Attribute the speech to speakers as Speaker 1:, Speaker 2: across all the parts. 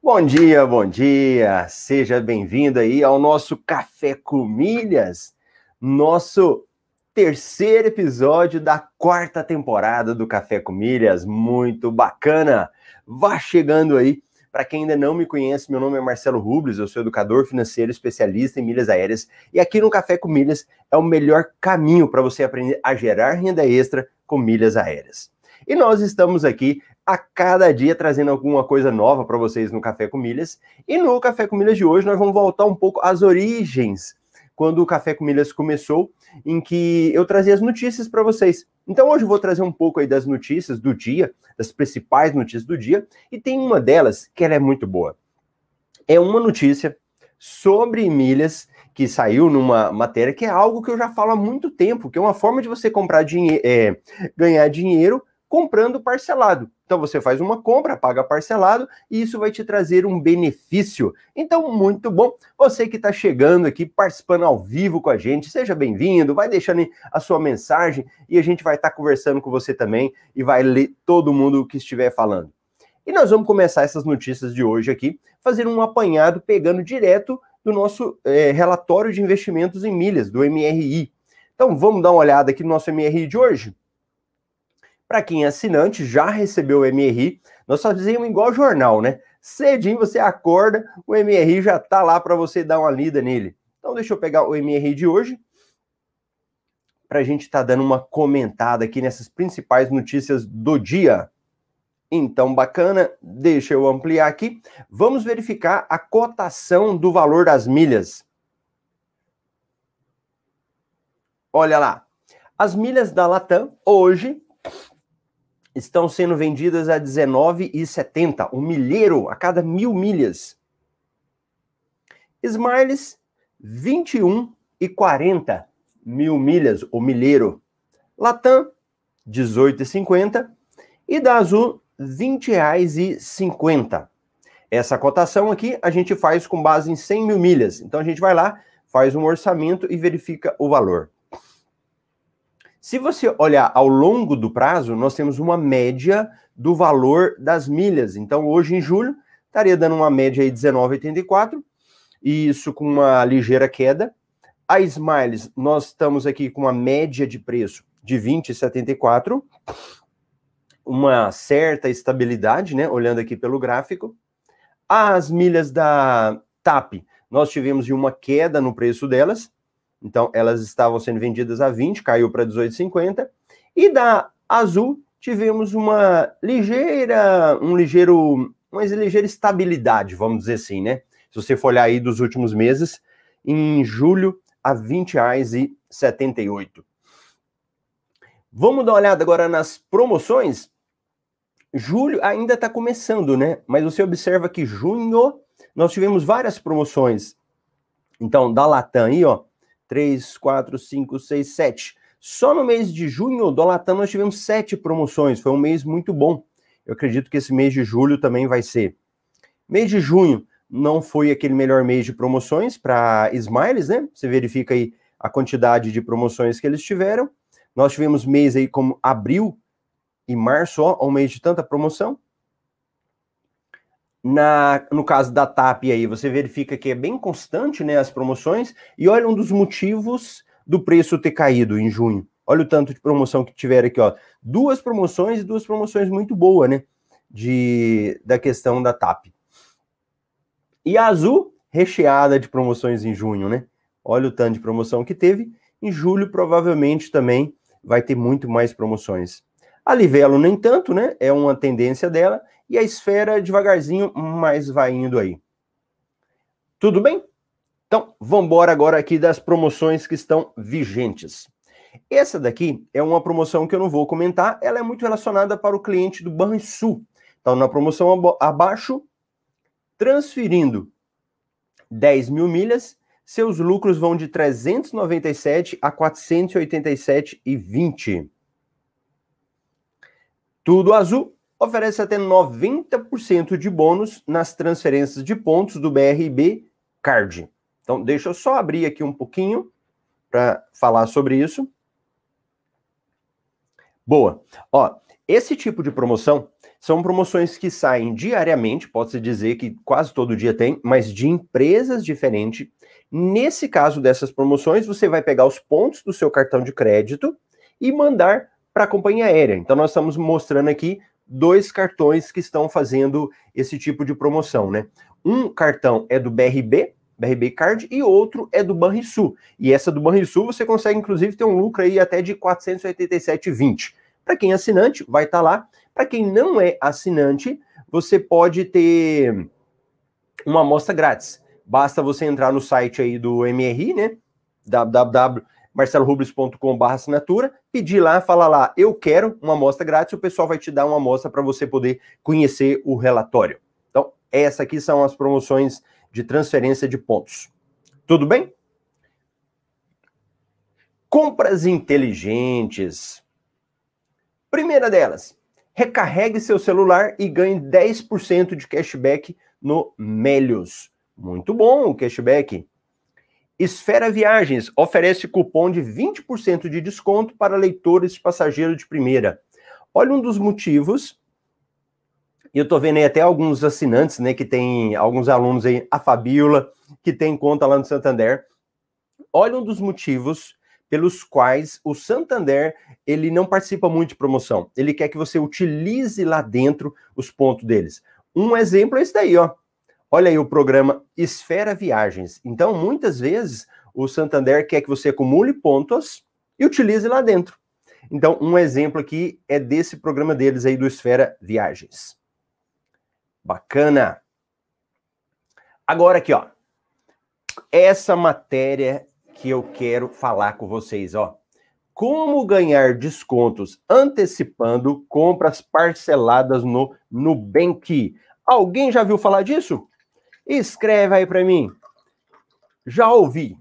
Speaker 1: Bom dia, bom dia. Seja bem-vindo aí ao nosso Café com Milhas, nosso terceiro episódio da quarta temporada do Café com Milhas. Muito bacana. Vá chegando aí. Para quem ainda não me conhece, meu nome é Marcelo Rubles, eu sou educador financeiro especialista em milhas aéreas e aqui no Café com Milhas é o melhor caminho para você aprender a gerar renda extra com milhas aéreas. E nós estamos aqui a cada dia trazendo alguma coisa nova para vocês no Café com Milhas. E no Café com Milhas de hoje nós vamos voltar um pouco às origens, quando o Café com Milhas começou, em que eu trazia as notícias para vocês. Então hoje eu vou trazer um pouco aí das notícias do dia, das principais notícias do dia, e tem uma delas que ela é muito boa. É uma notícia sobre milhas que saiu numa matéria que é algo que eu já falo há muito tempo, que é uma forma de você comprar é, ganhar dinheiro comprando parcelado. Então você faz uma compra, paga parcelado e isso vai te trazer um benefício. Então, muito bom. Você que está chegando aqui, participando ao vivo com a gente, seja bem-vindo, vai deixando a sua mensagem e a gente vai estar tá conversando com você também e vai ler todo mundo que estiver falando. E nós vamos começar essas notícias de hoje aqui, fazendo um apanhado, pegando direto do nosso é, relatório de investimentos em milhas, do MRI. Então vamos dar uma olhada aqui no nosso MRI de hoje? Para quem é assinante, já recebeu o MRI. Nós fazemos igual jornal, né? Cedinho você acorda, o MRI já tá lá para você dar uma lida nele. Então deixa eu pegar o MRI de hoje para a gente estar tá dando uma comentada aqui nessas principais notícias do dia. Então, bacana, deixa eu ampliar aqui. Vamos verificar a cotação do valor das milhas. Olha lá. As milhas da Latam hoje estão sendo vendidas a R$19,70, um milheiro a cada mil milhas. Smiles, 21,40 mil milhas, o milheiro. Latam, 18,50 e da Azul, R$ 20,50. Essa cotação aqui a gente faz com base em 100 mil milhas. Então a gente vai lá, faz um orçamento e verifica o valor. Se você olhar ao longo do prazo, nós temos uma média do valor das milhas. Então, hoje em julho, estaria dando uma média aí de 19,84, e isso com uma ligeira queda. A Smiles, nós estamos aqui com uma média de preço de 20,74, uma certa estabilidade, né? Olhando aqui pelo gráfico. As milhas da TAP, nós tivemos uma queda no preço delas, então, elas estavam sendo vendidas a 20, caiu para 18,50. E da Azul, tivemos uma ligeira, um ligeiro, uma ligeira estabilidade, vamos dizer assim, né? Se você for olhar aí dos últimos meses, em julho a R$ 20,78. Vamos dar uma olhada agora nas promoções. Julho ainda está começando, né? Mas você observa que junho nós tivemos várias promoções. Então, da Latam aí, ó, 3, 4, 5, 6, 7. Só no mês de junho do Latam nós tivemos sete promoções, foi um mês muito bom. Eu acredito que esse mês de julho também vai ser. Mês de junho não foi aquele melhor mês de promoções para Smiles, né? Você verifica aí a quantidade de promoções que eles tiveram. Nós tivemos mês aí como abril e março, ó, um mês de tanta promoção. Na, no caso da TAP aí, você verifica que é bem constante, né, as promoções, e olha um dos motivos do preço ter caído em junho. Olha o tanto de promoção que tiveram aqui, ó. Duas promoções e duas promoções muito boas, né, de, da questão da TAP. E a Azul, recheada de promoções em junho, né? Olha o tanto de promoção que teve. Em julho, provavelmente também vai ter muito mais promoções. A Livelo, nem tanto, né? É uma tendência dela e a esfera devagarzinho, mas vai indo aí. Tudo bem? Então, vamos embora agora aqui das promoções que estão vigentes. Essa daqui é uma promoção que eu não vou comentar, ela é muito relacionada para o cliente do Banrisul. Então, na promoção abaixo, transferindo 10 mil milhas, seus lucros vão de 397 a 487,20. Tudo azul, oferece até 90% de bônus nas transferências de pontos do BRB Card. Então, deixa eu só abrir aqui um pouquinho para falar sobre isso. Boa. Ó, esse tipo de promoção São promoções que saem diariamente, pode-se dizer que quase todo dia tem, mas de empresas diferentes. Nesse caso dessas promoções, você vai pegar os pontos do seu cartão de crédito e mandar para a companhia aérea. Então, nós estamos mostrando aqui dois cartões que estão fazendo esse tipo de promoção, né? Um cartão é do BRB, BRB Card, e outro é do Banrisul. E essa do Banrisul você consegue, inclusive, ter um lucro aí até de 487,20. Para quem é assinante, vai estar tá lá. Para quem não é assinante, você pode ter uma amostra grátis. Basta você entrar no site aí do MRI, né? www.marcelorubles.com.br assinatura, pedir lá, falar lá, eu quero uma amostra grátis, o pessoal vai te dar uma amostra para você poder conhecer o relatório. Então, essas aqui são as promoções de transferência de pontos. Tudo bem? Compras inteligentes. Primeira delas, recarregue seu celular e ganhe 10% de cashback no Melios. Muito bom o cashback. Esfera Viagens oferece cupom de 20% de desconto para leitores de passageiro de primeira. Olha um dos motivos. Eu tô vendo aí até alguns assinantes, né, que tem alguns alunos aí, a Fabiola, que tem conta lá no Santander. Olha um dos motivos pelos quais o Santander ele não participa muito de promoção. Ele quer que você utilize lá dentro os pontos deles. Um exemplo é esse daí, ó. Olha aí o programa Esfera Viagens. Então, muitas vezes, o Santander quer que você acumule pontos e utilize lá dentro. Então, um exemplo aqui é desse programa deles aí do Esfera Viagens. Bacana. Agora aqui, ó. Essa matéria que eu quero falar com vocês, ó. Como ganhar descontos antecipando compras parceladas no Nubank. Alguém já viu falar disso? Escreve aí para mim. Já ouvi.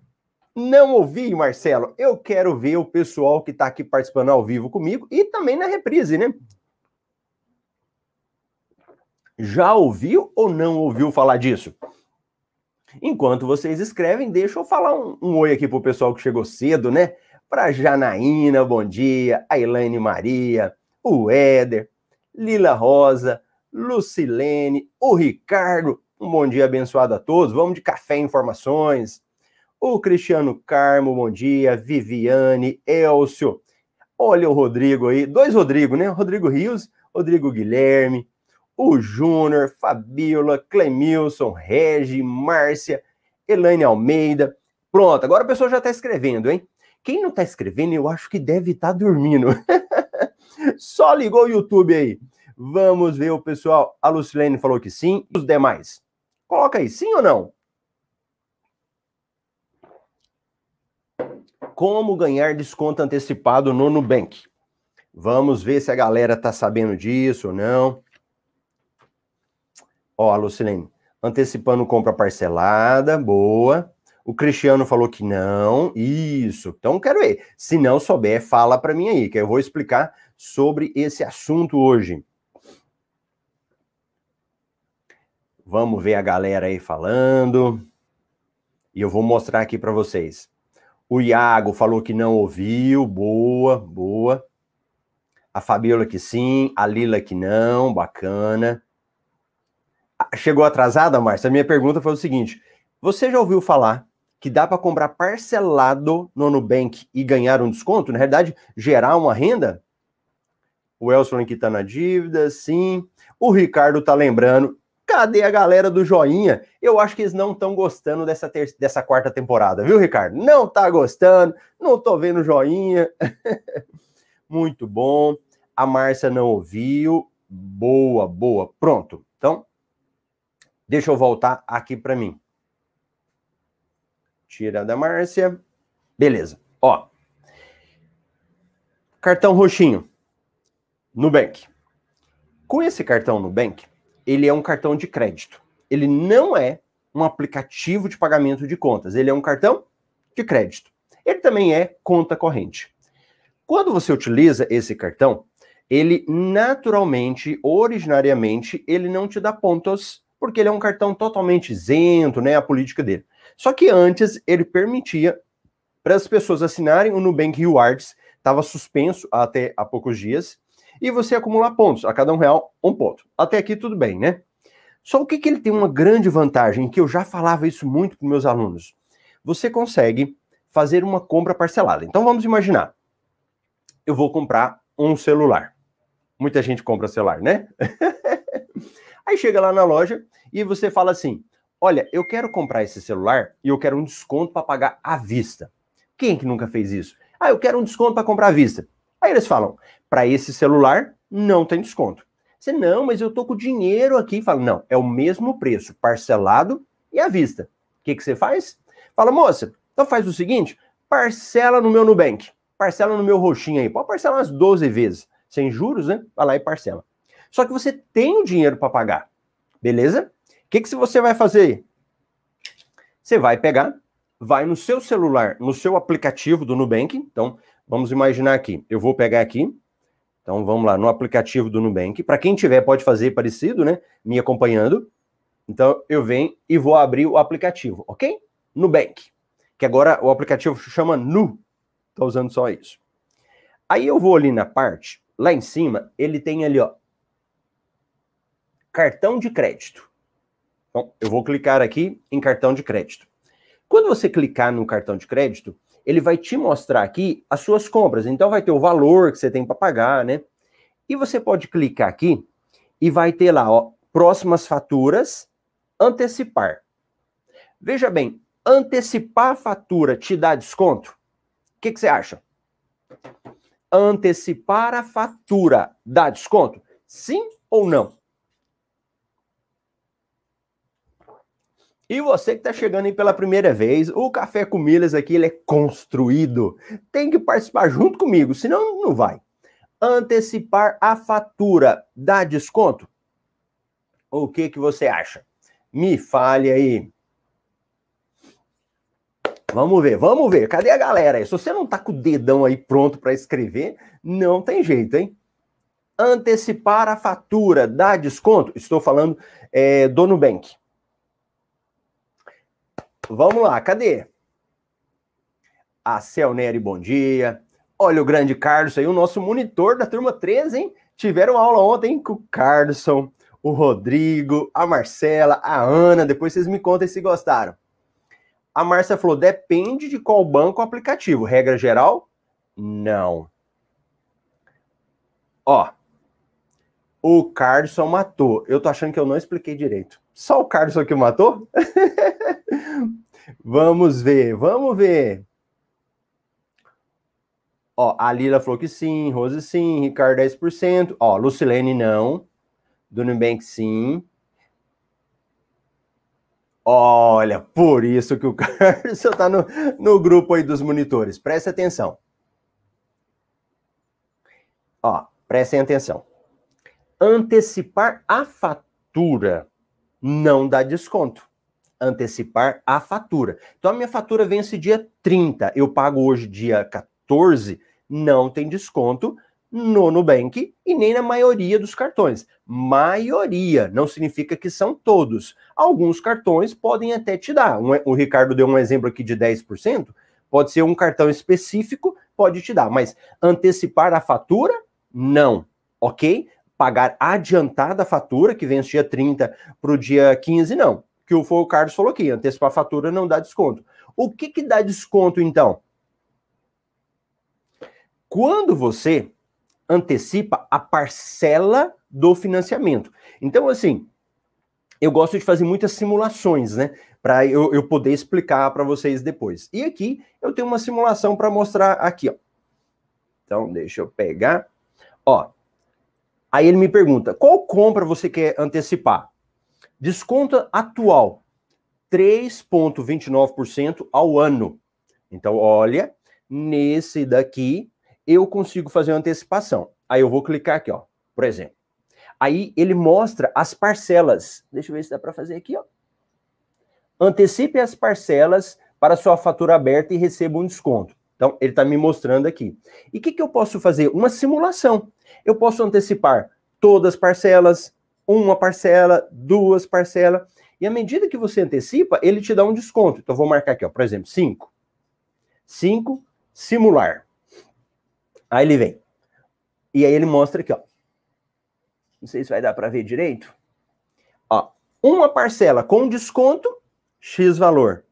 Speaker 1: Não ouvi, Marcelo. Eu quero ver o pessoal que está aqui participando ao vivo comigo e também na reprise, né? Já ouviu ou não ouviu falar disso? Enquanto vocês escrevem, deixa eu falar um, um oi aqui pro pessoal que chegou cedo, né? Para Janaína, bom dia, a Elaine Maria, o Éder, Lila Rosa, Lucilene, o Ricardo, um bom dia abençoado a todos. Vamos de café informações. O Cristiano Carmo, bom dia. Viviane, Elcio. Olha o Rodrigo aí, dois Rodrigo, né? Rodrigo Rios, Rodrigo Guilherme, o Júnior, Fabiola, Clemilson, Regi, Márcia, Elaine Almeida. Pronto, agora a pessoa já está escrevendo, hein? Quem não está escrevendo, eu acho que deve estar tá dormindo. Só ligou o YouTube aí. Vamos ver o pessoal. A Lucilene falou que sim. Os demais? Coloca aí, sim ou não? Como ganhar desconto antecipado no Nubank? Vamos ver se a galera tá sabendo disso ou não. Ó, Lucilene, antecipando compra parcelada, boa. O Cristiano falou que não. Isso. Então quero ver. Se não souber, fala para mim aí, que eu vou explicar sobre esse assunto hoje. Vamos ver a galera aí falando. E eu vou mostrar aqui para vocês. O Iago falou que não ouviu. Boa, boa. A Fabiola que sim, a Lila que não, bacana. Chegou atrasada, Márcia? A minha pergunta foi o seguinte: você já ouviu falar que dá para comprar parcelado no Nubank e ganhar um desconto? Na realidade, gerar uma renda? O Elson que está na dívida, sim. O Ricardo tá lembrando. Cadê a galera do joinha? Eu acho que eles não estão gostando dessa, ter... dessa quarta temporada, viu, Ricardo? Não tá gostando, não tô vendo joinha. Muito bom. A Márcia não ouviu. Boa, boa. Pronto. Então, Deixa eu voltar aqui para mim. Tira da Márcia. Beleza. Ó. Cartão roxinho. Nubank. Com esse cartão Nubank, ele é um cartão de crédito. Ele não é um aplicativo de pagamento de contas. Ele é um cartão de crédito. Ele também é conta corrente. Quando você utiliza esse cartão, ele naturalmente, originariamente, ele não te dá pontos porque ele é um cartão totalmente isento, né, a política dele. Só que antes ele permitia para as pessoas assinarem o Nubank Rewards, estava suspenso até há poucos dias, e você acumular pontos. A cada um real, um ponto. Até aqui tudo bem, né? Só o que, que ele tem uma grande vantagem, que eu já falava isso muito com meus alunos. Você consegue fazer uma compra parcelada. Então vamos imaginar. Eu vou comprar um celular. Muita gente compra celular, né? Aí chega lá na loja e você fala assim: Olha, eu quero comprar esse celular e eu quero um desconto para pagar à vista. Quem que nunca fez isso? Ah, eu quero um desconto para comprar à vista. Aí eles falam: para esse celular não tem desconto. Você não, mas eu tô com dinheiro aqui. Fala, não, é o mesmo preço, parcelado e à vista. O que, que você faz? Fala, moça, então faz o seguinte: parcela no meu Nubank, parcela no meu roxinho aí. Pode parcelar umas 12 vezes, sem juros, né? Vai lá e parcela. Só que você tem o dinheiro para pagar, beleza? O que, que você vai fazer? Você vai pegar, vai no seu celular, no seu aplicativo do Nubank. Então, vamos imaginar aqui. Eu vou pegar aqui. Então, vamos lá, no aplicativo do Nubank. Para quem tiver, pode fazer parecido, né? Me acompanhando. Então, eu venho e vou abrir o aplicativo, ok? Nubank. Que agora o aplicativo chama Nu. Estou usando só isso. Aí eu vou ali na parte, lá em cima, ele tem ali, ó, cartão de crédito. Então, eu vou clicar aqui em cartão de crédito. Quando você clicar no cartão de crédito, ele vai te mostrar aqui as suas compras. Então, vai ter o valor que você tem para pagar, né? E você pode clicar aqui e vai ter lá, ó, próximas faturas, antecipar. Veja bem, antecipar a fatura te dá desconto? O que, que você acha? Antecipar a fatura dá desconto? Sim ou não? E você que está chegando aí pela primeira vez, o Café com Milhas aqui ele é construído. Tem que participar junto comigo, senão não vai. Antecipar a fatura dá desconto? O que que você acha? Me fale aí. Vamos ver, vamos ver. Cadê a galera aí? Se você não tá com o dedão aí pronto para escrever, não tem jeito, hein? Antecipar a fatura dá desconto? Estou falando é, do Nubank. Vamos lá, cadê? A Celneri, bom dia. Olha o grande Carlos aí, o nosso monitor da turma 13, hein? Tiveram aula ontem com o Carlson, o Rodrigo, a Marcela, a Ana. Depois vocês me contem se gostaram. A Márcia falou: depende de qual banco ou aplicativo. Regra geral? Não. Ó, o Carlson matou. Eu tô achando que eu não expliquei direito. Só o Carlson que matou? vamos ver, vamos ver. Ó, a Lila falou que sim, Rose sim, Ricardo 10%. Ó, Lucilene não. Do Nubank sim. Olha, por isso que o Carlos está no, no grupo aí dos monitores. Preste atenção. Ó, prestem atenção. Antecipar a fatura não dá desconto. Antecipar a fatura. Então, a minha fatura vence dia 30, eu pago hoje dia 14, não tem desconto, no Nubank e nem na maioria dos cartões. Maioria não significa que são todos. Alguns cartões podem até te dar. Um, o Ricardo deu um exemplo aqui de 10%, pode ser um cartão específico, pode te dar, mas antecipar a fatura, não, ok? Pagar adiantada a fatura, que vence dia 30 para o dia 15, não. Que o, o Carlos falou aqui, antecipar a fatura não dá desconto. O que, que dá desconto, então? Quando você antecipa a parcela do financiamento. Então, assim, eu gosto de fazer muitas simulações, né? Para eu, eu poder explicar para vocês depois. E aqui eu tenho uma simulação para mostrar aqui, ó. Então, deixa eu pegar. Ó, aí ele me pergunta: qual compra você quer antecipar? Desconto atual: 3,29% ao ano. Então, olha, nesse daqui eu consigo fazer uma antecipação. Aí eu vou clicar aqui, ó, por exemplo. Aí ele mostra as parcelas. Deixa eu ver se dá para fazer aqui, ó. Antecipe as parcelas para sua fatura aberta e receba um desconto. Então, ele está me mostrando aqui. E o que, que eu posso fazer? Uma simulação. Eu posso antecipar todas as parcelas, uma parcela, duas parcelas. E à medida que você antecipa, ele te dá um desconto. Então, vou marcar aqui, ó, por exemplo, 5. 5, simular. Aí ele vem. E aí ele mostra aqui, ó. Não sei se vai dar para ver direito. Ó, uma parcela com desconto, X valor.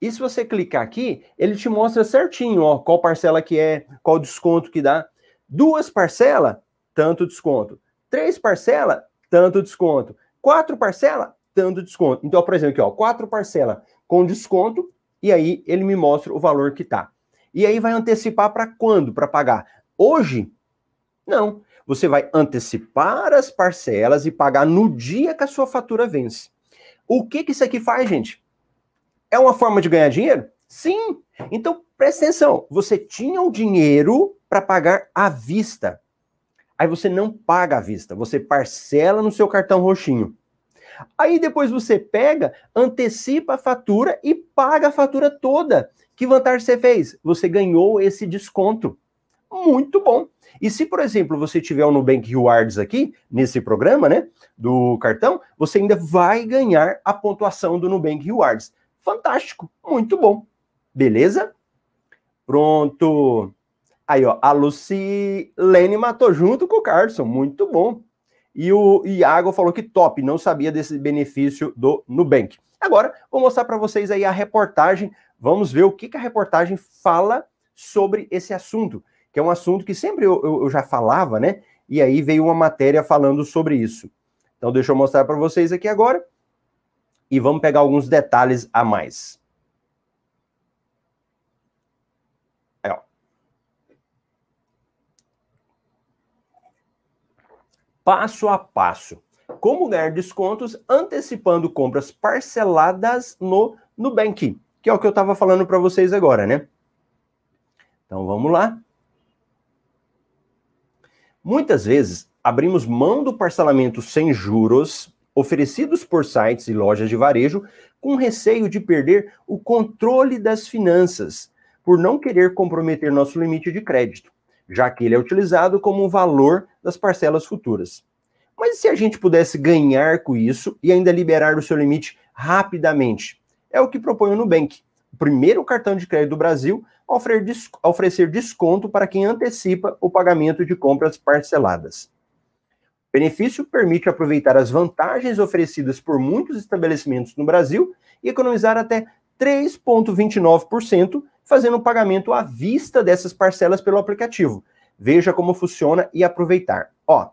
Speaker 1: E se você clicar aqui, ele te mostra certinho, ó, qual parcela que é, qual desconto que dá. Duas parcelas, tanto desconto. Três parcelas, tanto desconto. Quatro parcelas, tanto desconto. Então, por exemplo, aqui, ó, quatro parcelas com desconto, e aí ele me mostra o valor que tá. E aí vai antecipar para quando? Para pagar? Hoje? Não. Você vai antecipar as parcelas e pagar no dia que a sua fatura vence. O que, que isso aqui faz, gente? É uma forma de ganhar dinheiro? Sim. Então, presta atenção. Você tinha o dinheiro para pagar à vista. Aí você não paga à vista, você parcela no seu cartão roxinho. Aí depois você pega, antecipa a fatura e paga a fatura toda. Que vantagem você fez? Você ganhou esse desconto. Muito bom. E se, por exemplo, você tiver o Nubank Rewards aqui, nesse programa, né, do cartão, você ainda vai ganhar a pontuação do Nubank Rewards. Fantástico, muito bom. Beleza? Pronto. Aí, ó, a Lucilene matou junto com o Carlson, muito bom. E o Iago falou que top, não sabia desse benefício do Nubank. Agora, vou mostrar para vocês aí a reportagem. Vamos ver o que, que a reportagem fala sobre esse assunto, que é um assunto que sempre eu, eu, eu já falava, né? E aí veio uma matéria falando sobre isso. Então, deixa eu mostrar para vocês aqui agora e vamos pegar alguns detalhes a mais. Aí, ó. Passo a passo. Como ganhar descontos antecipando compras parceladas no Nubank, que é o que eu estava falando para vocês agora, né? Então vamos lá. Muitas vezes abrimos mão do parcelamento sem juros oferecidos por sites e lojas de varejo com receio de perder o controle das finanças, por não querer comprometer nosso limite de crédito, já que ele é utilizado como valor das parcelas futuras. Mas se a gente pudesse ganhar com isso e ainda liberar o seu limite rapidamente? É o que propõe o Nubank, o primeiro cartão de crédito do Brasil a oferecer desconto para quem antecipa o pagamento de compras parceladas. O benefício permite aproveitar as vantagens oferecidas por muitos estabelecimentos no Brasil e economizar até 3,29%, fazendo o pagamento à vista dessas parcelas pelo aplicativo. Veja como funciona e aproveitar. Ó,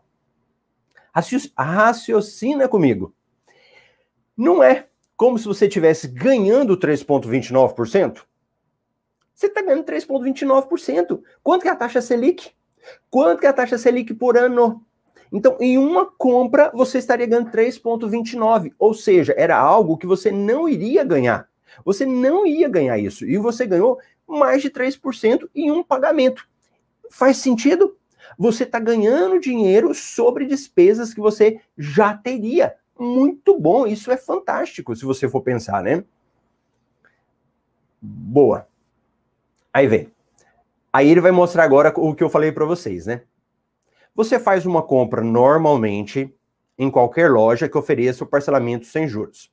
Speaker 1: raciocina comigo. Não é como se você estivesse ganhando 3,29%? Você está ganhando 3,29%. Quanto que é a taxa Selic? Quanto que é a taxa Selic por ano? Então, em uma compra, você estaria ganhando 3,29. Ou seja, era algo que você não iria ganhar. Você não ia ganhar isso. E você ganhou mais de 3% em um pagamento. Faz sentido? Você está ganhando dinheiro sobre despesas que você já teria. Muito bom, isso é fantástico, se você for pensar, né? Boa. Aí vem. Aí ele vai mostrar agora o que eu falei para vocês, né? Você faz uma compra normalmente em qualquer loja que ofereça o parcelamento sem juros.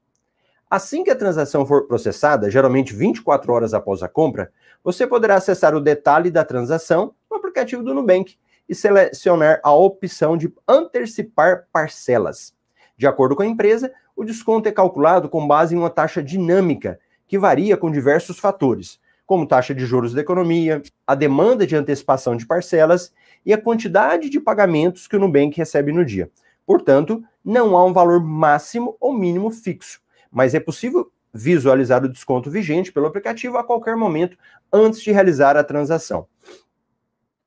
Speaker 1: Assim que a transação for processada, geralmente 24 horas após a compra, você poderá acessar o detalhe da transação no aplicativo do Nubank e selecionar a opção de antecipar parcelas. De acordo com a empresa, o desconto é calculado com base em uma taxa dinâmica que varia com diversos fatores, como taxa de juros da economia, a demanda de antecipação de parcelas e a quantidade de pagamentos que o Nubank recebe no dia. Portanto, não há um valor máximo ou mínimo fixo, mas é possível visualizar o desconto vigente pelo aplicativo a qualquer momento antes de realizar a transação.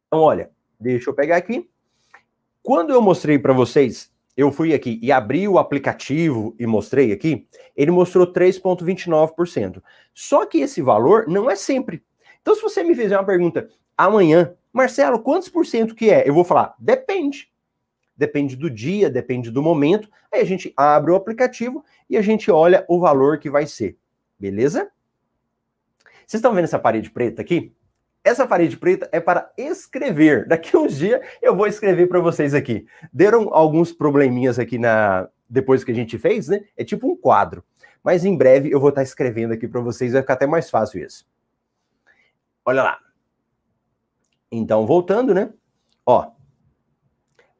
Speaker 1: Então, olha, deixa eu pegar aqui. Quando eu mostrei para vocês, eu fui aqui e abri o aplicativo e mostrei aqui, ele mostrou 3,29%. Só que esse valor não é sempre. Então, se você me fizer uma pergunta amanhã, Marcelo, quantos por cento que é? Eu vou falar, depende. Depende do dia, depende do momento. Aí a gente abre o aplicativo e a gente olha o valor que vai ser. Beleza? Vocês estão vendo essa parede preta aqui? Essa parede preta é para escrever. Daqui uns dias eu vou escrever para vocês aqui. Deram alguns probleminhas aqui na depois que a gente fez, né? É tipo um quadro. Mas em breve eu vou estar escrevendo aqui para vocês, vai ficar até mais fácil isso. Olha lá. Então, voltando, né? Ó,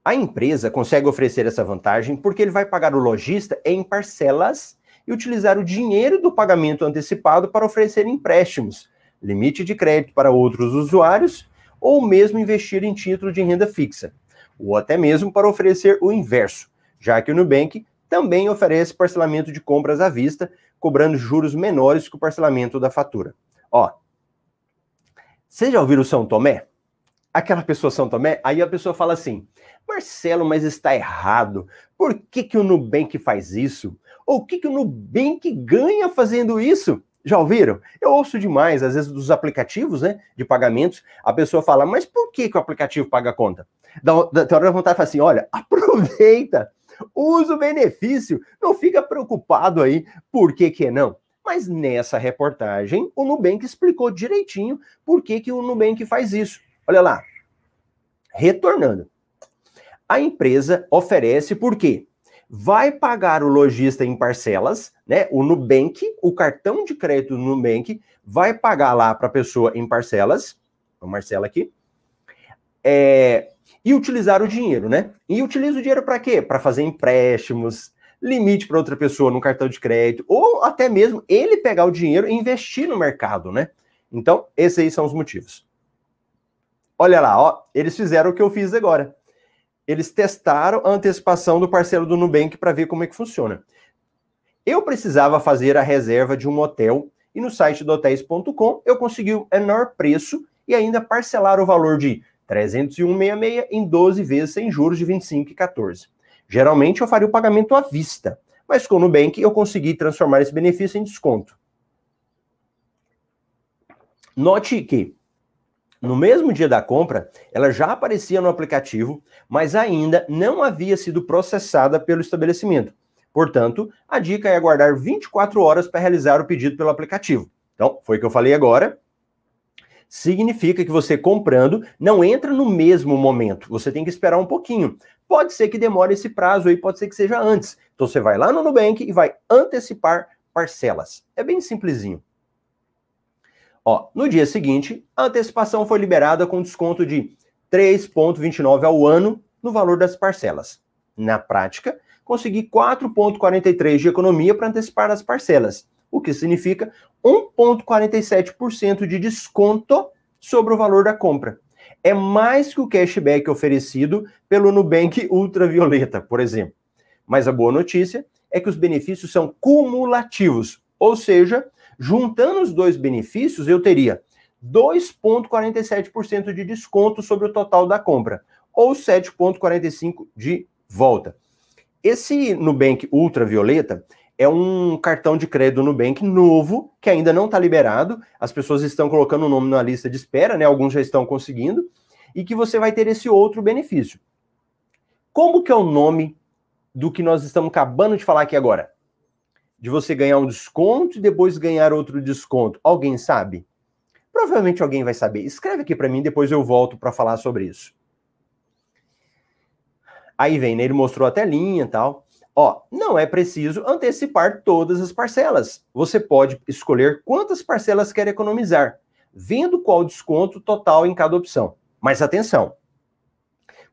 Speaker 1: A empresa consegue oferecer essa vantagem porque ele vai pagar o lojista em parcelas e utilizar o dinheiro do pagamento antecipado para oferecer empréstimos, limite de crédito para outros usuários ou mesmo investir em título de renda fixa, ou até mesmo para oferecer o inverso, já que o Nubank também oferece parcelamento de compras à vista, cobrando juros menores que o parcelamento da fatura. Ó, vocês já ouviram o São Tomé? Aquela pessoa São Tomé, aí a pessoa fala assim: Marcelo, mas está errado. Por que, que o Nubank faz isso? Ou o que, que o Nubank ganha fazendo isso? Já ouviram? Eu ouço demais, às vezes, dos aplicativos né, de pagamentos, a pessoa fala, mas por que, que o aplicativo paga a conta? Da, da, da hora da vontade de falar assim: olha, aproveita, usa o benefício, não fica preocupado aí por que, que não. Mas nessa reportagem, o Nubank explicou direitinho por que, que o Nubank faz isso. Olha lá. Retornando. A empresa oferece por quê? Vai pagar o lojista em parcelas, né? O Nubank, o cartão de crédito do Nubank, vai pagar lá para a pessoa em parcelas. O Marcelo aqui. É, e utilizar o dinheiro, né? E utiliza o dinheiro para quê? Para fazer empréstimos, limite para outra pessoa no cartão de crédito, ou até mesmo ele pegar o dinheiro e investir no mercado, né? Então, esses aí são os motivos. Olha lá, ó, eles fizeram o que eu fiz agora. Eles testaram a antecipação do parceiro do Nubank para ver como é que funciona. Eu precisava fazer a reserva de um hotel e no site do hotéis.com eu consegui o menor preço e ainda parcelar o valor de 301,66 em 12 vezes sem juros de 25,14. Geralmente eu faria o pagamento à vista, mas com o Nubank eu consegui transformar esse benefício em desconto. Note que no mesmo dia da compra, ela já aparecia no aplicativo, mas ainda não havia sido processada pelo estabelecimento. Portanto, a dica é aguardar 24 horas para realizar o pedido pelo aplicativo. Então, foi o que eu falei agora. Significa que você comprando não entra no mesmo momento. Você tem que esperar um pouquinho. Pode ser que demore esse prazo aí, pode ser que seja antes. Então você vai lá no Nubank e vai antecipar parcelas. É bem simplesinho. Ó, no dia seguinte, a antecipação foi liberada com desconto de 3,29 ao ano no valor das parcelas. Na prática, consegui 4,43 de economia para antecipar as parcelas, o que significa 1,47% de desconto sobre o valor da compra é mais que o cashback oferecido pelo Nubank Ultravioleta, por exemplo. Mas a boa notícia é que os benefícios são cumulativos, ou seja, juntando os dois benefícios, eu teria 2,47% de desconto sobre o total da compra, ou 7,45% de volta. Esse Nubank Ultravioleta é um cartão de crédito Nubank novo, que ainda não está liberado. As pessoas estão colocando o nome na lista de espera, né? Alguns já estão conseguindo. E que você vai ter esse outro benefício. Como que é o nome do que nós estamos acabando de falar aqui agora? De você ganhar um desconto e depois ganhar outro desconto. Alguém sabe? Provavelmente alguém vai saber. Escreve aqui para mim, depois eu volto para falar sobre isso. Aí vem, né? Ele mostrou a telinha e tal. Ó, não é preciso antecipar todas as parcelas. Você pode escolher quantas parcelas quer economizar, vendo qual desconto total em cada opção. Mas atenção,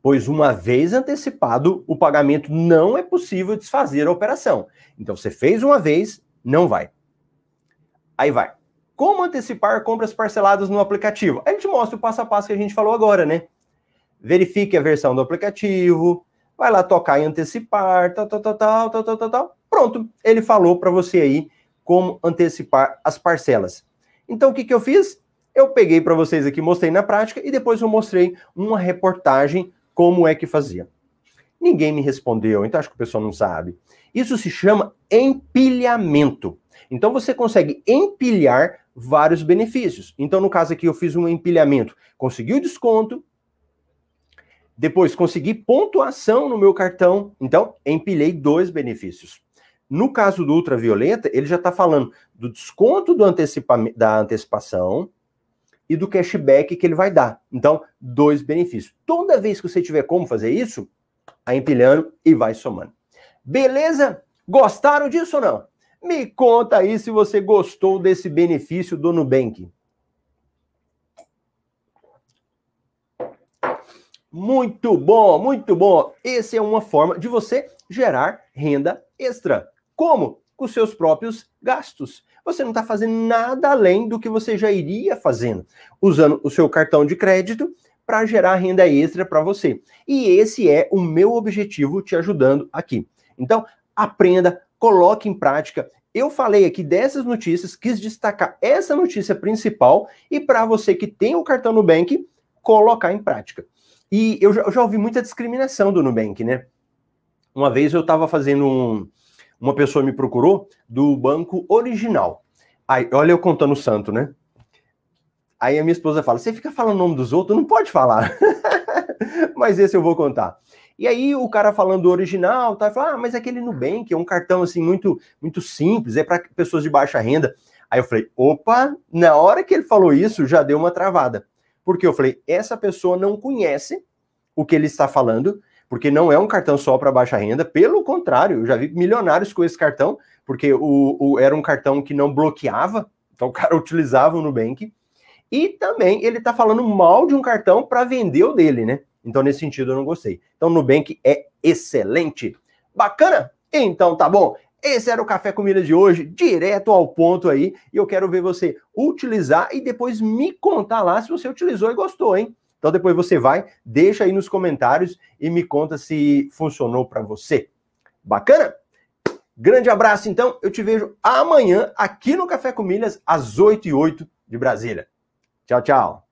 Speaker 1: pois uma vez antecipado, o pagamento não é possível desfazer a operação. Então você fez uma vez, não vai. Aí vai. Como antecipar compras parceladas no aplicativo? A gente mostra o passo a passo que a gente falou agora, né? Verifique a versão do aplicativo, vai lá tocar em antecipar, tal, tal, tal, tal, tal, tal, tal, tal. Pronto, ele falou para você aí como antecipar as parcelas. Então o que, que eu fiz? Eu peguei para vocês aqui, mostrei na prática e depois eu mostrei uma reportagem como é que fazia. Ninguém me respondeu, então acho que o pessoal não sabe. Isso se chama empilhamento. Então você consegue empilhar vários benefícios. Então no caso aqui eu fiz um empilhamento, consegui o desconto, depois, consegui pontuação no meu cartão. Então, empilhei dois benefícios. No caso do ultravioleta, ele já está falando do desconto do antecipa da antecipação e do cashback que ele vai dar. Então, dois benefícios. Toda vez que você tiver como fazer isso, vai empilhando e vai somando. Beleza? Gostaram disso ou não? Me conta aí se você gostou desse benefício do Nubank. Muito bom, muito bom. Essa é uma forma de você gerar renda extra. Como? Com seus próprios gastos. Você não está fazendo nada além do que você já iria fazendo, usando o seu cartão de crédito para gerar renda extra para você. E esse é o meu objetivo te ajudando aqui. Então, aprenda, coloque em prática. Eu falei aqui dessas notícias, quis destacar essa notícia principal e para você que tem o cartão Nubank, colocar em prática. E eu já, eu já ouvi muita discriminação do Nubank, né? Uma vez eu estava fazendo um. Uma pessoa me procurou do banco original. Aí, olha eu contando o santo, né? Aí a minha esposa fala: Você fica falando o nome dos outros? Não pode falar. mas esse eu vou contar. E aí o cara falando do original, tá? Fala, ah, mas aquele Nubank é um cartão assim muito muito simples, é para pessoas de baixa renda. Aí eu falei: opa, na hora que ele falou isso, já deu uma travada. Porque eu falei, essa pessoa não conhece o que ele está falando, porque não é um cartão só para baixa renda, pelo contrário, eu já vi milionários com esse cartão, porque o, o, era um cartão que não bloqueava, então o cara utilizava o Nubank, e também ele está falando mal de um cartão para vender o dele, né? Então, nesse sentido, eu não gostei. Então, o Nubank é excelente. Bacana? Então, tá bom. Esse era o Café Comida de hoje, direto ao ponto aí. E eu quero ver você utilizar e depois me contar lá se você utilizou e gostou, hein? Então depois você vai, deixa aí nos comentários e me conta se funcionou para você. Bacana? Grande abraço, então. Eu te vejo amanhã aqui no Café com Milhas, às 8 e 8 de Brasília. Tchau, tchau.